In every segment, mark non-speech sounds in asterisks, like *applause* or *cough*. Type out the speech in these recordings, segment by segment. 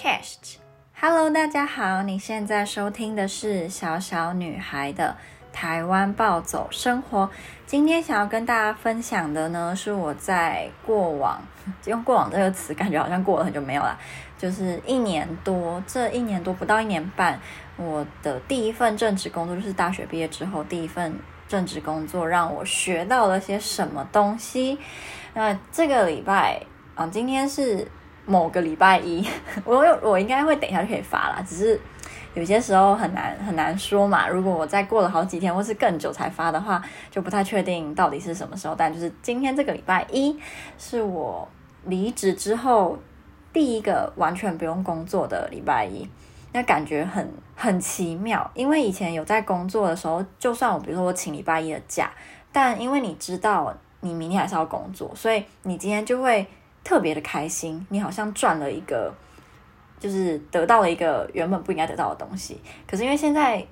Chest，Hello，大家好，你现在收听的是小小女孩的台湾暴走生活。今天想要跟大家分享的呢，是我在过往用“过往”这个词，感觉好像过了很久没有了，就是一年多，这一年多不到一年半，我的第一份正职工作就是大学毕业之后第一份正职工作，让我学到了些什么东西。那这个礼拜啊，今天是。某个礼拜一，*laughs* 我我应该会等一下就可以发啦，只是有些时候很难很难说嘛。如果我再过了好几天或是更久才发的话，就不太确定到底是什么时候。但就是今天这个礼拜一是我离职之后第一个完全不用工作的礼拜一，那感觉很很奇妙。因为以前有在工作的时候，就算我比如说我请礼拜一的假，但因为你知道你明天还是要工作，所以你今天就会。特别的开心，你好像赚了一个，就是得到了一个原本不应该得到的东西。可是因为现在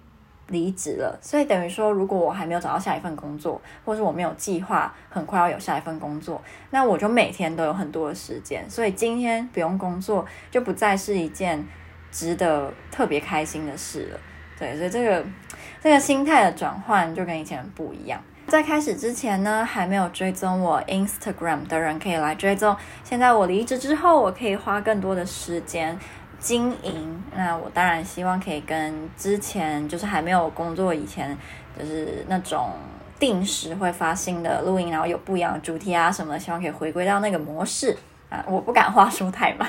离职了，所以等于说，如果我还没有找到下一份工作，或是我没有计划很快要有下一份工作，那我就每天都有很多的时间。所以今天不用工作，就不再是一件值得特别开心的事了。对，所以这个这个心态的转换就跟以前不一样。在开始之前呢，还没有追踪我 Instagram 的人可以来追踪。现在我离职之后，我可以花更多的时间经营。那我当然希望可以跟之前就是还没有工作以前，就是那种定时会发新的录音，然后有不一样的主题啊什么的，希望可以回归到那个模式啊。我不敢话说太满。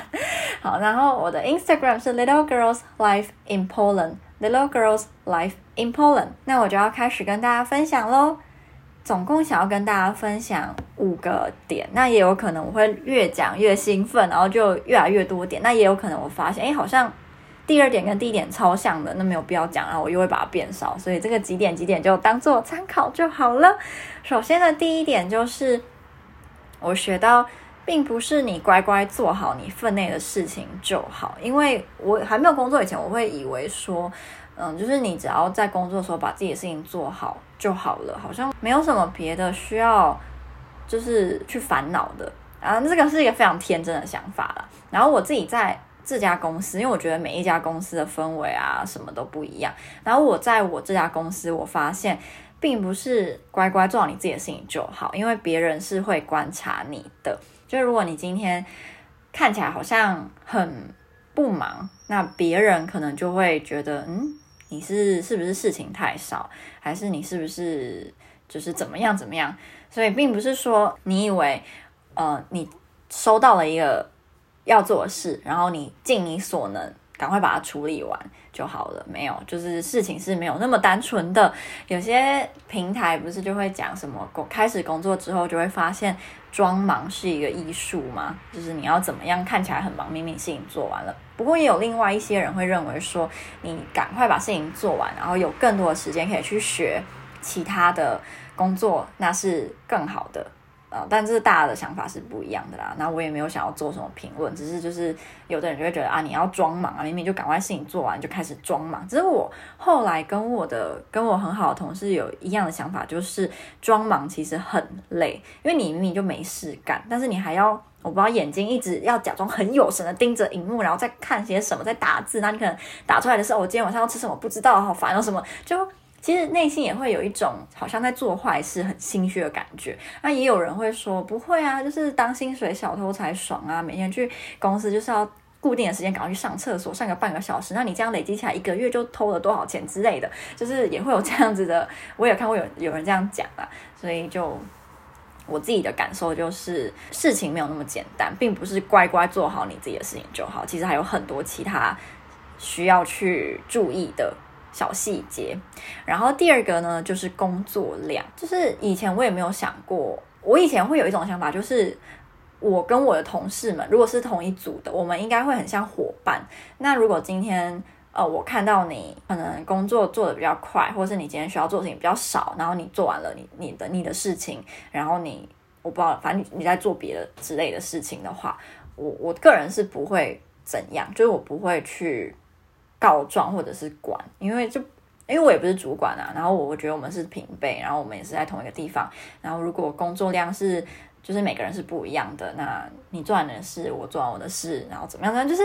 好，然后我的 Instagram 是 Little Girls Life in Poland，Little Girls Life in Poland。那我就要开始跟大家分享喽。总共想要跟大家分享五个点，那也有可能我会越讲越兴奋，然后就越来越多点。那也有可能我发现，哎，好像第二点跟第一点超像的，那没有必要讲，然后我又会把它变少。所以这个几点几点就当做参考就好了。首先的第一点就是，我学到，并不是你乖乖做好你分内的事情就好，因为我还没有工作以前，我会以为说。嗯，就是你只要在工作的时候把自己的事情做好就好了，好像没有什么别的需要，就是去烦恼的啊。这个是一个非常天真的想法啦。然后我自己在这家公司，因为我觉得每一家公司的氛围啊什么都不一样。然后我在我这家公司，我发现并不是乖乖做好你自己的事情就好，因为别人是会观察你的。就如果你今天看起来好像很不忙，那别人可能就会觉得嗯。你是是不是事情太少，还是你是不是就是怎么样怎么样？所以并不是说你以为，呃，你收到了一个要做的事，然后你尽你所能赶快把它处理完就好了。没有，就是事情是没有那么单纯的。有些平台不是就会讲什么，工开始工作之后就会发现。装忙是一个艺术吗？就是你要怎么样看起来很忙，明明事情做完了。不过也有另外一些人会认为说，你赶快把事情做完，然后有更多的时间可以去学其他的工作，那是更好的。呃，但这是大家的想法是不一样的啦。那我也没有想要做什么评论，只是就是有的人就会觉得啊，你要装忙啊，明明就赶快事情做完就开始装忙。只是我后来跟我的跟我很好的同事有一样的想法，就是装忙其实很累，因为你明明就没事干，但是你还要我不知道眼睛一直要假装很有神的盯着荧幕，然后再看些什么，在打字。那你可能打出来的时候，我今天晚上要吃什么不知道，好烦哦，什么就。其实内心也会有一种好像在做坏事、很心虚的感觉。那也有人会说不会啊，就是当薪水小偷才爽啊！每天去公司就是要固定的时间赶快去上厕所，上个半个小时。那你这样累积起来一个月就偷了多少钱之类的，就是也会有这样子的。我也看过有有人这样讲啊，所以就我自己的感受就是，事情没有那么简单，并不是乖乖做好你自己的事情就好。其实还有很多其他需要去注意的。小细节，然后第二个呢，就是工作量。就是以前我也没有想过，我以前会有一种想法，就是我跟我的同事们，如果是同一组的，我们应该会很像伙伴。那如果今天呃，我看到你可能工作做得比较快，或是你今天需要做的事情比较少，然后你做完了你你的你的事情，然后你我不知道，反正，你在做别的之类的事情的话，我我个人是不会怎样，就是我不会去。告状或者是管，因为就因为我也不是主管啊，然后我我觉得我们是平辈，然后我们也是在同一个地方，然后如果工作量是就是每个人是不一样的，那你做完你的事，我做完我的事，然后怎么样呢？就是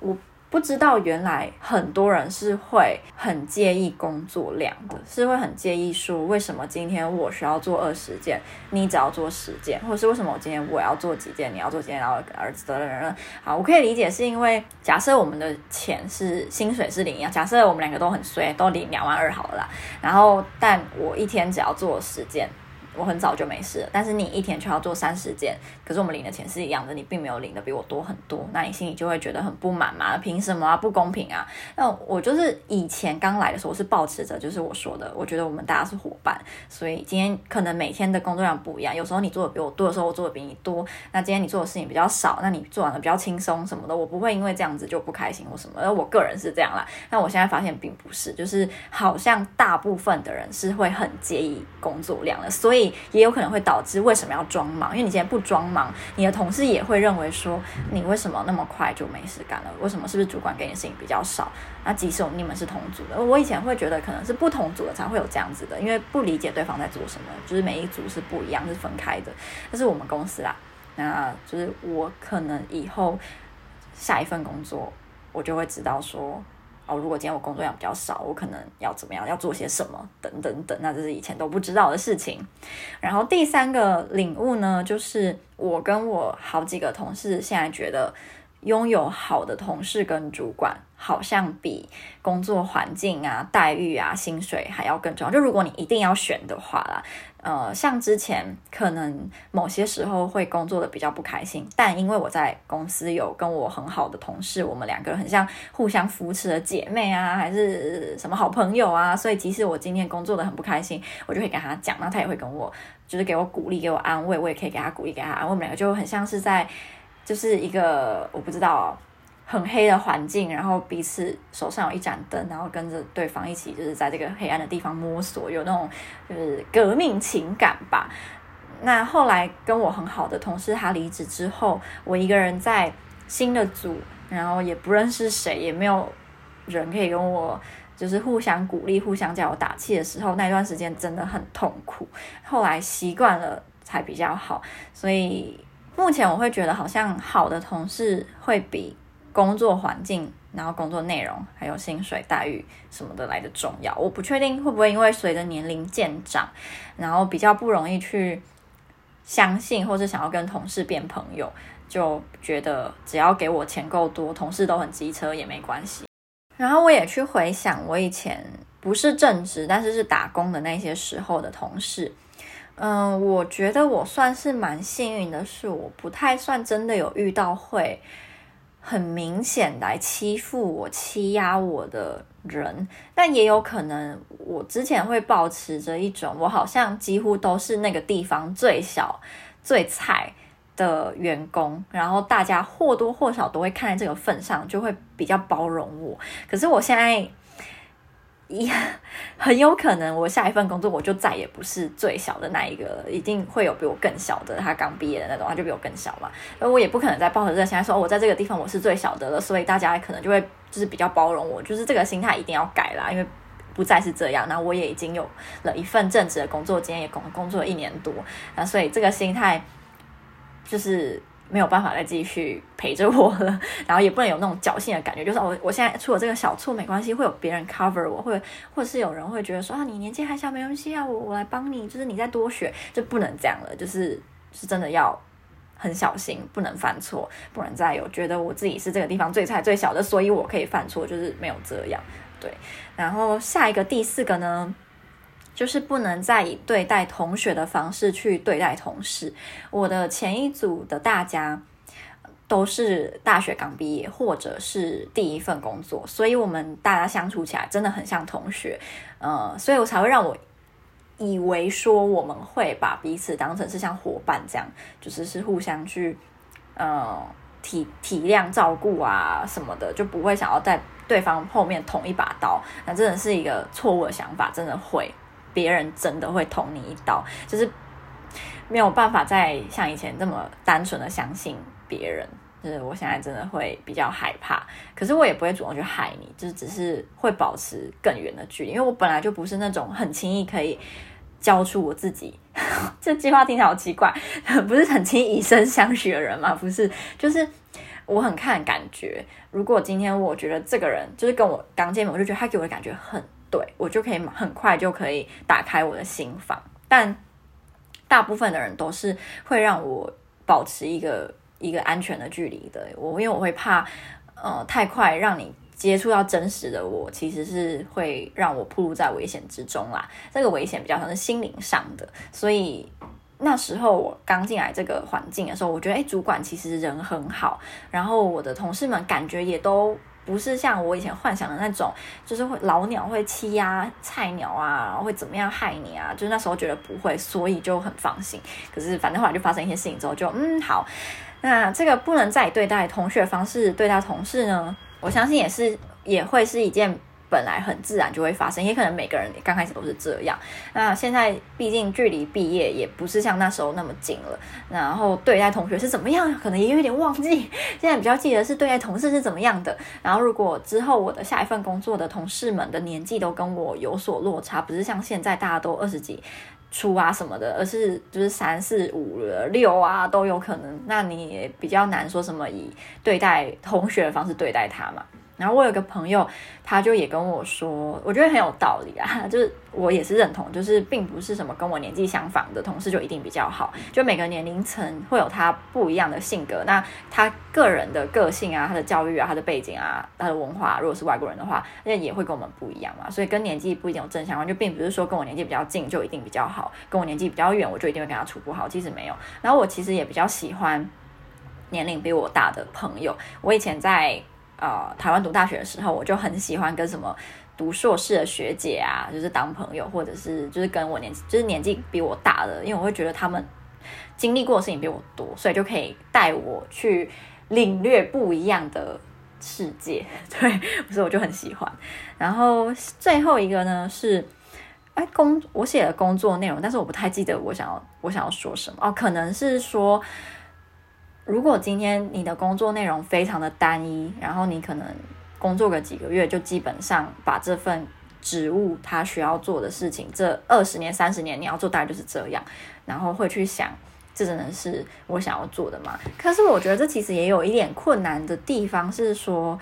我。不知道原来很多人是会很介意工作量的，是会很介意说为什么今天我需要做二十件，你只要做十件，或者是为什么我今天我要做几件，你要做几件，然后儿子的人，好，我可以理解是因为假设我们的钱是薪水是零一样，假设我们两个都很衰，都领两万二好了啦，然后但我一天只要做十件。我很早就没事了，但是你一天却要做三十件，可是我们领的钱是一样的，你并没有领的比我多很多，那你心里就会觉得很不满嘛？凭什么啊？不公平啊！那我就是以前刚来的时候，是保持着就是我说的，我觉得我们大家是伙伴，所以今天可能每天的工作量不一样，有时候你做的比我多的时候，我做的比你多，那今天你做的事情比较少，那你做完了比较轻松什么的，我不会因为这样子就不开心或什么，而我个人是这样啦。那我现在发现并不是，就是好像大部分的人是会很介意工作量的，所以。也有可能会导致为什么要装忙？因为你今天不装忙，你的同事也会认为说你为什么那么快就没事干了？为什么是不是主管给你的事情比较少？那即使你们是同组的，我以前会觉得可能是不同组的才会有这样子的，因为不理解对方在做什么，就是每一组是不一样，是分开的。但是我们公司啦，那就是我可能以后下一份工作，我就会知道说。哦，如果今天我工作量比较少，我可能要怎么样，要做些什么，等等等，那这是以前都不知道的事情。然后第三个领悟呢，就是我跟我好几个同事现在觉得。拥有好的同事跟主管，好像比工作环境啊、待遇啊、薪水还要更重要。就如果你一定要选的话啦，呃，像之前可能某些时候会工作的比较不开心，但因为我在公司有跟我很好的同事，我们两个很像互相扶持的姐妹啊，还是什么好朋友啊，所以即使我今天工作的很不开心，我就会跟他讲，那他也会跟我就是给我鼓励、给我安慰，我也可以给他鼓励、给他安慰，我们两个就很像是在。就是一个我不知道很黑的环境，然后彼此手上有一盏灯，然后跟着对方一起，就是在这个黑暗的地方摸索，有那种就是革命情感吧。那后来跟我很好的同事他离职之后，我一个人在新的组，然后也不认识谁，也没有人可以跟我就是互相鼓励、互相叫我打气的时候，那段时间真的很痛苦。后来习惯了才比较好，所以。目前我会觉得好像好的同事会比工作环境，然后工作内容还有薪水待遇什么的来的重要。我不确定会不会因为随着年龄渐长，然后比较不容易去相信或是想要跟同事变朋友，就觉得只要给我钱够多，同事都很机车也没关系。然后我也去回想我以前不是正职，但是是打工的那些时候的同事。嗯，我觉得我算是蛮幸运的，是我不太算真的有遇到会很明显来欺负我、欺压我的人，但也有可能我之前会保持着一种，我好像几乎都是那个地方最小、最菜的员工，然后大家或多或少都会看在这个份上，就会比较包容我。可是我现在。也 *laughs* 很有可能，我下一份工作我就再也不是最小的那一个了，一定会有比我更小的。他刚毕业的那种，他就比我更小嘛。那我也不可能再抱着这个心态说，我在这个地方我是最小的了，所以大家可能就会就是比较包容我，就是这个心态一定要改啦，因为不再是这样。那我也已经有了一份正职的工作，今天也工工作了一年多，那所以这个心态就是。没有办法再继续陪着我了，*laughs* 然后也不能有那种侥幸的感觉，就是我我现在出了这个小错没关系，会有别人 cover 我，会或者是有人会觉得说啊，你年纪还小没关系啊，我我来帮你，就是你再多学，就不能这样了，就是是真的要很小心，不能犯错，不能再有觉得我自己是这个地方最菜最小的，所以我可以犯错，就是没有这样，对。然后下一个第四个呢？就是不能再以对待同学的方式去对待同事。我的前一组的大家都是大学刚毕业，或者是第一份工作，所以我们大家相处起来真的很像同学。呃，所以我才会让我以为说我们会把彼此当成是像伙伴这样，就是是互相去呃体体谅、照顾啊什么的，就不会想要在对方后面捅一把刀。那真的是一个错误的想法，真的会。别人真的会捅你一刀，就是没有办法再像以前这么单纯的相信别人。就是我现在真的会比较害怕，可是我也不会主动去害你，就是只是会保持更远的距离，因为我本来就不是那种很轻易可以交出我自己。*laughs* 这句话听起来好奇怪，不是很轻易以身相许的人嘛？不是，就是我很看感觉。如果今天我觉得这个人就是跟我刚见面，我就觉得他给我的感觉很对，我就可以很快就可以打开我的心房。但大部分的人都是会让我保持一个一个安全的距离的。我因为我会怕，呃，太快让你接触到真实的我，其实是会让我暴露在危险之中啦。这个危险比较像是心灵上的，所以。那时候我刚进来这个环境的时候，我觉得诶，主管其实人很好，然后我的同事们感觉也都不是像我以前幻想的那种，就是会老鸟会欺压菜鸟啊，会怎么样害你啊，就是那时候觉得不会，所以就很放心。可是反正后来就发生一些事情之后就，就嗯好，那这个不能再对待同学方式对待同事呢，我相信也是也会是一件。本来很自然就会发生，也可能每个人刚开始都是这样。那现在毕竟距离毕业也不是像那时候那么近了，然后对待同学是怎么样，可能也有点忘记。现在比较记得是对待同事是怎么样的。然后如果之后我的下一份工作的同事们的年纪都跟我有所落差，不是像现在大家都二十几出啊什么的，而是就是三四五六啊都有可能。那你也比较难说什么以对待同学的方式对待他嘛。然后我有个朋友，他就也跟我说，我觉得很有道理啊，*laughs* 就是我也是认同，就是并不是什么跟我年纪相仿的同事就一定比较好，就每个年龄层会有他不一样的性格，那他个人的个性啊，他的教育啊，他的背景啊，他的文化，如果是外国人的话，那也会跟我们不一样嘛，所以跟年纪不一定有正相关，就并不是说跟我年纪比较近就一定比较好，跟我年纪比较远我就一定会跟他处不好，其实没有。然后我其实也比较喜欢年龄比我大的朋友，我以前在。呃，台湾读大学的时候，我就很喜欢跟什么读硕士的学姐啊，就是当朋友，或者是就是跟我年纪就是年纪比我大的，因为我会觉得他们经历过的事情比我多，所以就可以带我去领略不一样的世界。*laughs* 对，所以我就很喜欢。然后最后一个呢是，哎，工我写的工作内容，但是我不太记得我想要我想要说什么哦，可能是说。如果今天你的工作内容非常的单一，然后你可能工作个几个月，就基本上把这份职务他需要做的事情，这二十年、三十年你要做，大概就是这样，然后会去想，这真的是我想要做的吗？可是我觉得这其实也有一点困难的地方，是说，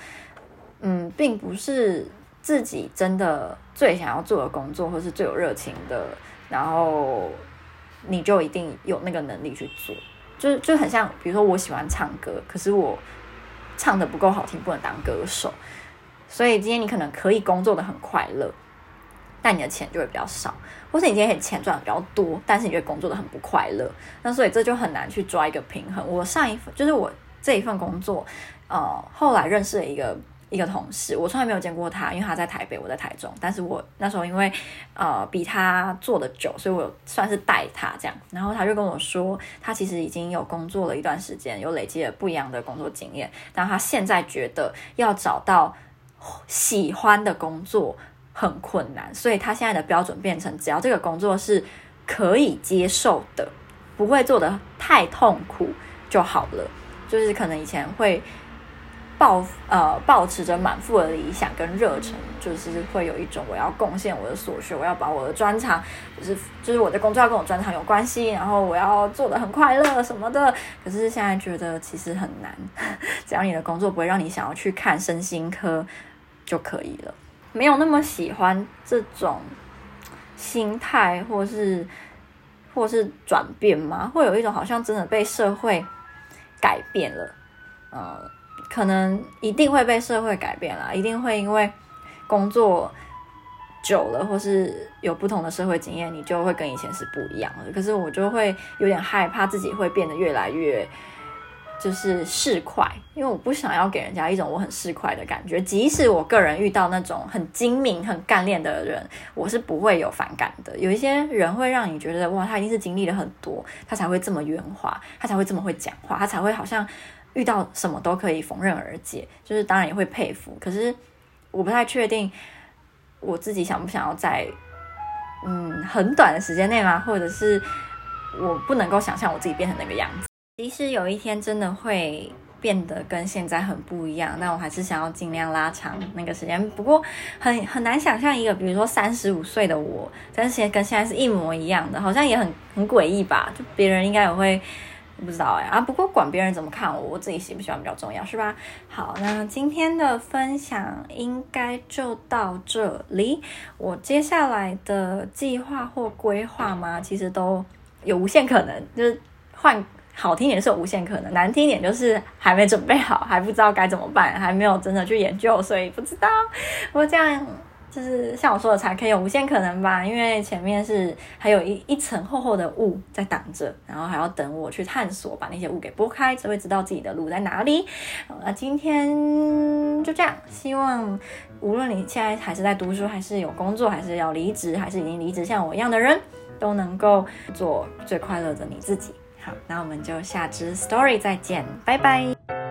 嗯，并不是自己真的最想要做的工作，或是最有热情的，然后你就一定有那个能力去做。就就很像，比如说我喜欢唱歌，可是我唱的不够好听，不能当歌手。所以今天你可能可以工作的很快乐，但你的钱就会比较少；或是你今天钱赚的比较多，但是你觉得工作的很不快乐。那所以这就很难去抓一个平衡。我上一份就是我这一份工作，呃，后来认识了一个。一个同事，我从来没有见过他，因为他在台北，我在台中。但是我那时候因为呃比他做的久，所以我算是带他这样。然后他就跟我说，他其实已经有工作了一段时间，有累积了不一样的工作经验。但他现在觉得要找到喜欢的工作很困难，所以他现在的标准变成，只要这个工作是可以接受的，不会做得太痛苦就好了。就是可能以前会。抱呃抱持着满腹的理想跟热忱，就是会有一种我要贡献我的所学，我要把我的专长，就是就是我的工作要跟我专长有关系，然后我要做得很快乐什么的。可是现在觉得其实很难，*laughs* 只要你的工作不会让你想要去看身心科就可以了。没有那么喜欢这种心态，或是或是转变吗？会有一种好像真的被社会改变了，嗯。可能一定会被社会改变啦，一定会因为工作久了，或是有不同的社会经验，你就会跟以前是不一样的。可是我就会有点害怕自己会变得越来越就是市侩，因为我不想要给人家一种我很市侩的感觉。即使我个人遇到那种很精明、很干练的人，我是不会有反感的。有一些人会让你觉得哇，他一定是经历了很多，他才会这么圆滑，他才会这么会讲话，他才会好像。遇到什么都可以逢刃而解，就是当然也会佩服。可是我不太确定我自己想不想要在嗯很短的时间内吗？或者是我不能够想象我自己变成那个样子。即使有一天真的会变得跟现在很不一样，那我还是想要尽量拉长那个时间。不过很很难想象一个，比如说三十五岁的我，但是现跟现在是一模一样的，好像也很很诡异吧？就别人应该也会。不知道哎啊，不过管别人怎么看我，我自己喜不喜欢比较重要，是吧？好，那今天的分享应该就到这里。我接下来的计划或规划嘛，其实都有无限可能，就是换好听点是有无限可能，难听点就是还没准备好，还不知道该怎么办，还没有真的去研究，所以不知道。我这样。就是像我说的，才可以有无限可能吧，因为前面是还有一一层厚厚的雾在挡着，然后还要等我去探索，把那些雾给拨开，才会知道自己的路在哪里。好，那今天就这样，希望无论你现在还是在读书，还是有工作，还是要离职，还是已经离职，像我一样的人，都能够做最快乐的你自己。好，那我们就下支 story 再见，拜拜。